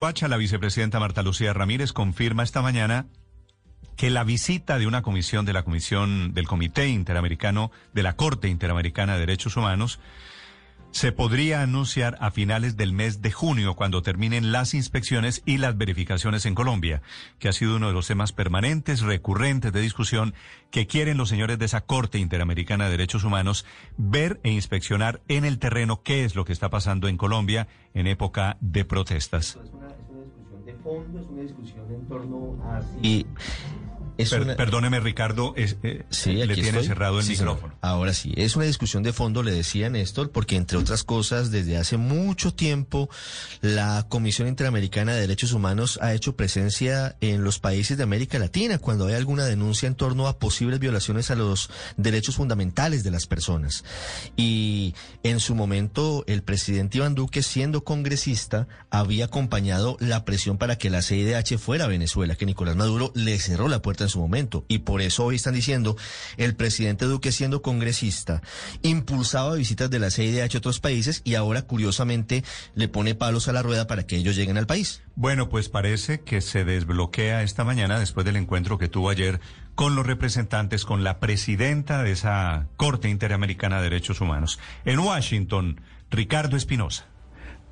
La vicepresidenta Marta Lucía Ramírez confirma esta mañana que la visita de una comisión de la Comisión del Comité Interamericano de la Corte Interamericana de Derechos Humanos se podría anunciar a finales del mes de junio, cuando terminen las inspecciones y las verificaciones en Colombia, que ha sido uno de los temas permanentes, recurrentes de discusión que quieren los señores de esa Corte Interamericana de Derechos Humanos ver e inspeccionar en el terreno qué es lo que está pasando en Colombia en época de protestas. Es una, es una discusión de fondo, es una discusión en torno a... Y es Per- una- Perdóneme, Ricardo, es- eh, Sí, le tiene estoy. cerrado el Sí, señor. micrófono. Ahora sí, es una discusión de fondo, le decía Néstor, porque entre otras cosas, desde hace mucho tiempo, la Comisión Interamericana de Derechos Humanos ha hecho presencia en los países de América Latina cuando hay alguna denuncia en torno a posibles violaciones a los derechos fundamentales de las personas. Y en su momento, el presidente Iván Duque, siendo congresista, había acompañado la presión para que la CIDH fuera a Venezuela, que Nicolás Maduro le cerró la puerta su momento. Y por eso hoy están diciendo, el presidente Duque siendo congresista, impulsaba visitas de la CIDH a otros países y ahora curiosamente le pone palos a la rueda para que ellos lleguen al país. Bueno, pues parece que se desbloquea esta mañana después del encuentro que tuvo ayer con los representantes, con la presidenta de esa Corte Interamericana de Derechos Humanos. En Washington, Ricardo Espinosa.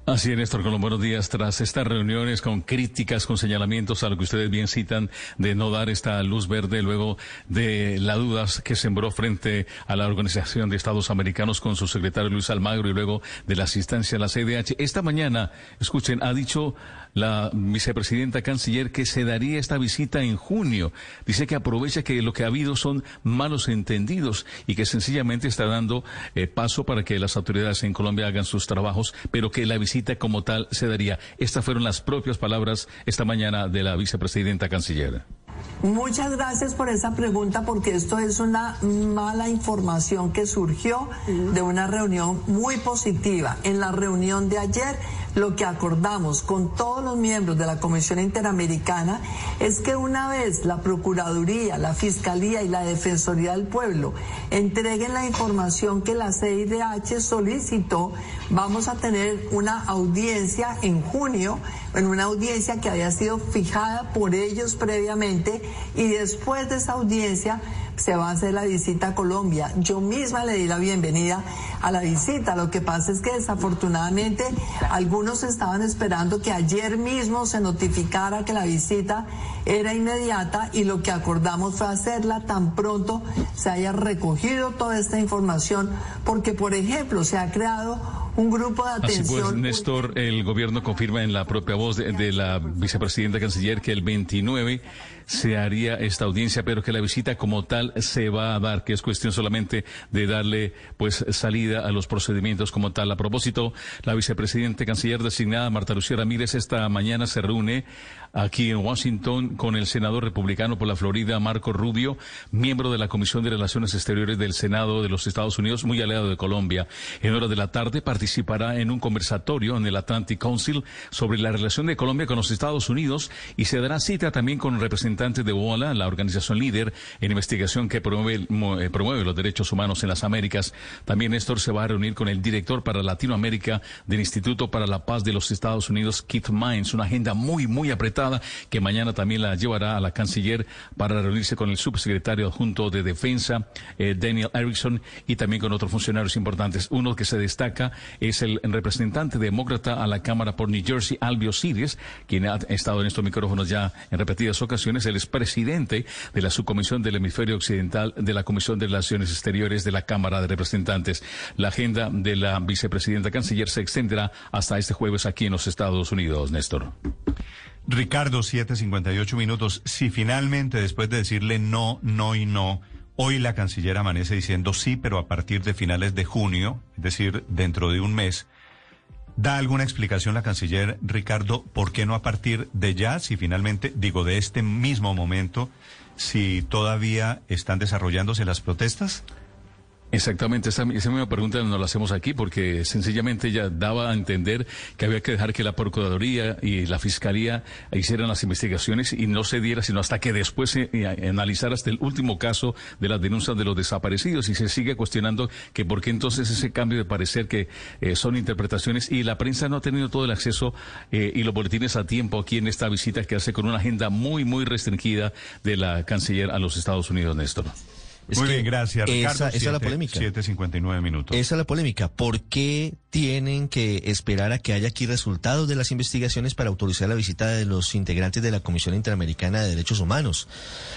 Así es, Néstor, con los buenos días. Tras estas reuniones con críticas, con señalamientos a lo que ustedes bien citan de no dar esta luz verde luego de las dudas que sembró frente a la Organización de Estados Americanos con su secretario Luis Almagro y luego de la asistencia a la CDH. Esta mañana, escuchen, ha dicho la vicepresidenta canciller que se daría esta visita en junio. Dice que aprovecha que lo que ha habido son malos entendidos y que sencillamente está dando eh, paso para que las autoridades en Colombia hagan sus trabajos, pero que la visita como tal se daría. Estas fueron las propias palabras esta mañana de la vicepresidenta canciller. Muchas gracias por esa pregunta porque esto es una mala información que surgió de una reunión muy positiva. En la reunión de ayer lo que acordamos con todos los miembros de la Comisión Interamericana es que una vez la Procuraduría, la Fiscalía y la Defensoría del Pueblo entreguen la información que la CIDH solicitó, vamos a tener una audiencia en junio, en una audiencia que había sido fijada por ellos previamente y después de esa audiencia se va a hacer la visita a Colombia. Yo misma le di la bienvenida a la visita. Lo que pasa es que desafortunadamente algunos estaban esperando que ayer mismo se notificara que la visita era inmediata y lo que acordamos fue hacerla tan pronto se haya recogido toda esta información porque, por ejemplo, se ha creado un grupo de Así atención. pues, Néstor, el gobierno confirma en la propia voz de, de la vicepresidenta canciller que el 29 se haría esta audiencia, pero que la visita como tal se va a dar, que es cuestión solamente de darle pues salida a los procedimientos como tal. A propósito, la vicepresidenta canciller designada Marta Lucía Ramírez esta mañana se reúne aquí en Washington con el senador republicano por la Florida, Marco Rubio, miembro de la Comisión de Relaciones Exteriores del Senado de los Estados Unidos, muy aliado de Colombia. En horas de la tarde participará en un conversatorio en el Atlantic Council sobre la relación de Colombia con los Estados Unidos y se dará cita también con representantes de WOLA, la organización líder en investigación que promueve, eh, promueve los derechos humanos en las Américas. También Néstor se va a reunir con el director para Latinoamérica del Instituto para la Paz de los Estados Unidos, Keith Mines, una agenda muy, muy apretada que mañana también la llevará a la canciller para reunirse con el subsecretario adjunto de Defensa, eh, Daniel Erickson, y también con otros funcionarios importantes. Uno que se destaca es el representante demócrata a la Cámara por New Jersey, Albio Sides, quien ha estado en estos micrófonos ya en repetidas ocasiones. Él es presidente de la subcomisión del hemisferio occidental de la Comisión de Relaciones Exteriores de la Cámara de Representantes. La agenda de la vicepresidenta canciller se extenderá hasta este jueves aquí en los Estados Unidos, Néstor. Ricardo, 7.58 minutos. Si finalmente, después de decirle no, no y no, hoy la canciller amanece diciendo sí, pero a partir de finales de junio, es decir, dentro de un mes, ¿da alguna explicación la canciller, Ricardo, por qué no a partir de ya, si finalmente, digo, de este mismo momento, si todavía están desarrollándose las protestas? Exactamente, esa, esa, misma pregunta nos la hacemos aquí porque sencillamente ella daba a entender que había que dejar que la Procuraduría y la Fiscalía hicieran las investigaciones y no se diera sino hasta que después se eh, analizara hasta el último caso de las denuncias de los desaparecidos y se sigue cuestionando que por qué entonces ese cambio de parecer que eh, son interpretaciones y la prensa no ha tenido todo el acceso eh, y los boletines a tiempo aquí en esta visita que hace con una agenda muy, muy restringida de la canciller a los Estados Unidos, Néstor. Muy bien, gracias, Ricardo. Esa, esa es la polémica. 7.59 minutos. Esa es la polémica. ¿Por qué tienen que esperar a que haya aquí resultados de las investigaciones para autorizar la visita de los integrantes de la Comisión Interamericana de Derechos Humanos?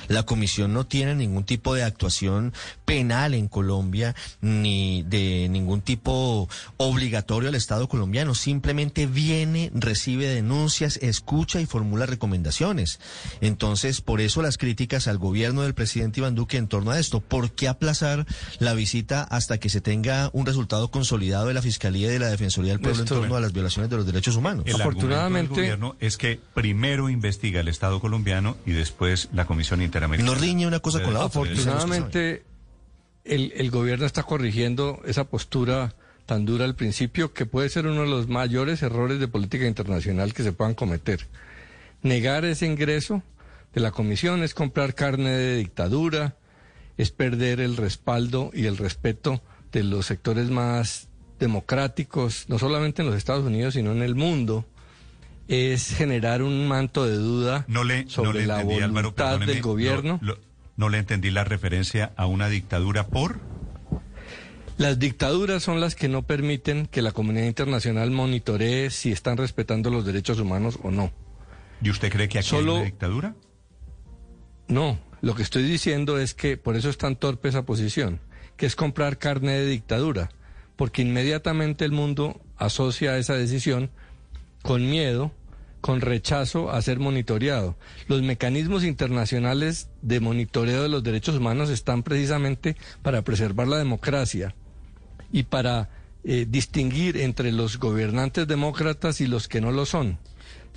La Comisión no tiene ningún tipo de actuación penal en Colombia, ni de ningún tipo obligatorio al Estado colombiano. Simplemente viene, recibe denuncias, escucha y formula recomendaciones. Entonces, por eso las críticas al gobierno del presidente Iván Duque en torno a esto. ¿Por qué aplazar la visita hasta que se tenga un resultado consolidado de la Fiscalía y de la Defensoría del Pueblo en torno a las violaciones de los derechos humanos? El Afortunadamente, del gobierno es que primero investiga el Estado colombiano y después la Comisión Interamericana. No riñe una cosa con la otra. Afortunadamente, el, el gobierno está corrigiendo esa postura tan dura al principio que puede ser uno de los mayores errores de política internacional que se puedan cometer. Negar ese ingreso de la comisión es comprar carne de dictadura, es perder el respaldo y el respeto de los sectores más democráticos, no solamente en los Estados Unidos, sino en el mundo, es generar un manto de duda sobre la voluntad del gobierno. no le entendí la referencia a una dictadura por... Las dictaduras son las que no permiten que la comunidad internacional monitoree si están respetando los derechos humanos o no. ¿Y usted cree que aquí hay una dictadura? No, lo que estoy diciendo es que por eso es tan torpe esa posición, que es comprar carne de dictadura, porque inmediatamente el mundo asocia esa decisión con miedo, con rechazo a ser monitoreado. Los mecanismos internacionales de monitoreo de los derechos humanos están precisamente para preservar la democracia y para eh, distinguir entre los gobernantes demócratas y los que no lo son.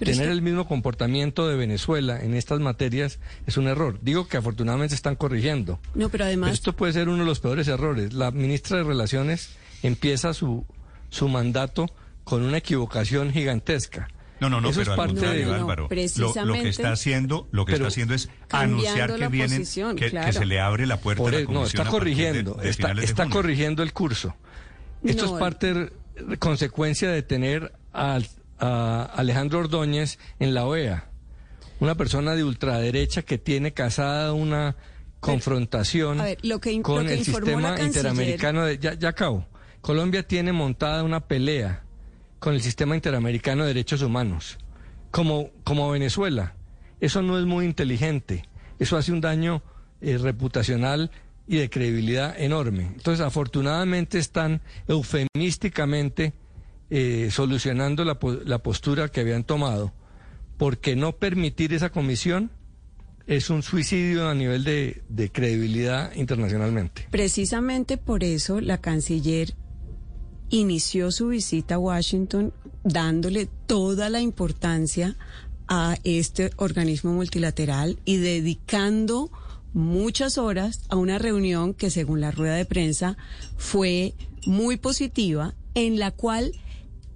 Tener el mismo comportamiento de Venezuela en estas materias es un error. Digo que afortunadamente se están corrigiendo. No, pero además. esto puede ser uno de los peores errores. La ministra de Relaciones empieza su, su mandato con una equivocación gigantesca. No, no, no, Eso pero es parte de Álvaro, lo, que está haciendo, lo que está haciendo es anunciar que vienen, que, se le abre la puerta a la No, está corrigiendo, está, está corrigiendo el curso. Esto es parte, consecuencia de tener al a Alejandro Ordóñez en la OEA, una persona de ultraderecha que tiene casada una confrontación con el sistema interamericano de ya, ya acabo. Colombia tiene montada una pelea con el sistema interamericano de derechos humanos, como, como Venezuela. Eso no es muy inteligente. Eso hace un daño eh, reputacional y de credibilidad enorme. Entonces, afortunadamente están eufemísticamente eh, solucionando la, la postura que habían tomado, porque no permitir esa comisión es un suicidio a nivel de, de, credibilidad internacionalmente. Precisamente por eso la canciller inició su visita a Washington dándole toda la importancia a este organismo multilateral y dedicando muchas horas a una reunión que según la rueda de prensa fue muy positiva en la cual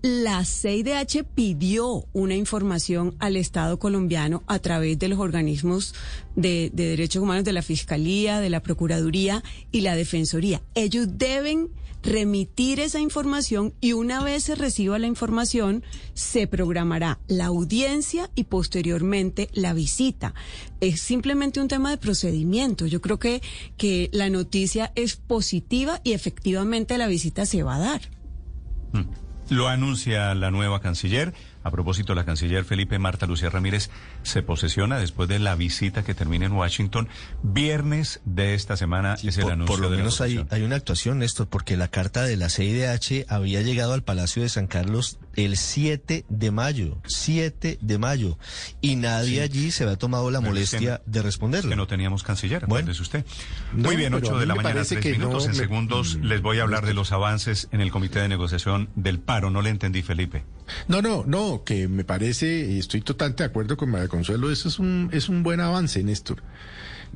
la CIDH pidió una información al Estado colombiano a través de los organismos de, derechos humanos de la Fiscalía, de la Procuraduría y la Defensoría. Ellos deben remitir esa información y una vez se reciba la información se programará la audiencia y posteriormente la visita. Es simplemente un tema de procedimiento. Yo creo que, que la noticia es positiva y efectivamente la visita se va a dar. Mm. Lo anuncia la nueva canciller. A propósito, la canciller Felipe Marta Lucía Ramírez se posesiona después de la visita que termina en Washington. Viernes de esta semana es el anuncio. Por lo de menos hay, hay, una actuación, Néstor, porque la carta de la CIDH había llegado al Palacio de San Carlos el 7 de mayo. 7 de mayo. Y nadie allí se había tomado la molestia de responderle. Que no teníamos canciller, bueno. usted. Muy bien, 8 de la mañana, 3 minutos. en segundos les voy a hablar de los avances en el Comité de Negociación del Paro. No le entendí, Felipe. No, no, no, que me parece, estoy totalmente de acuerdo con María Consuelo, eso es un, es un buen avance, Néstor.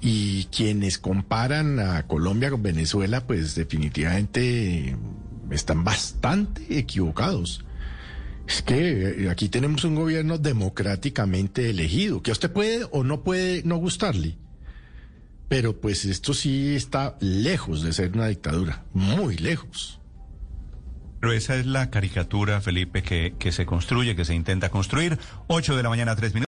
Y quienes comparan a Colombia con Venezuela, pues definitivamente están bastante equivocados. Es que eh, aquí tenemos un gobierno democráticamente elegido, que a usted puede o no puede no gustarle. Pero pues esto sí está lejos de ser una dictadura, muy lejos. Pero esa es la caricatura, Felipe, que, que se construye, que se intenta construir. 8 de la mañana, tres minutos.